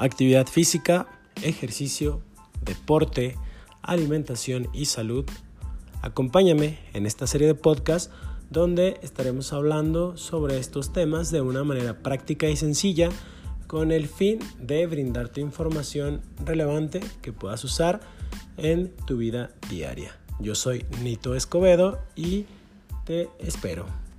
actividad física, ejercicio, deporte, alimentación y salud. Acompáñame en esta serie de podcasts donde estaremos hablando sobre estos temas de una manera práctica y sencilla con el fin de brindarte información relevante que puedas usar en tu vida diaria. Yo soy Nito Escobedo y te espero.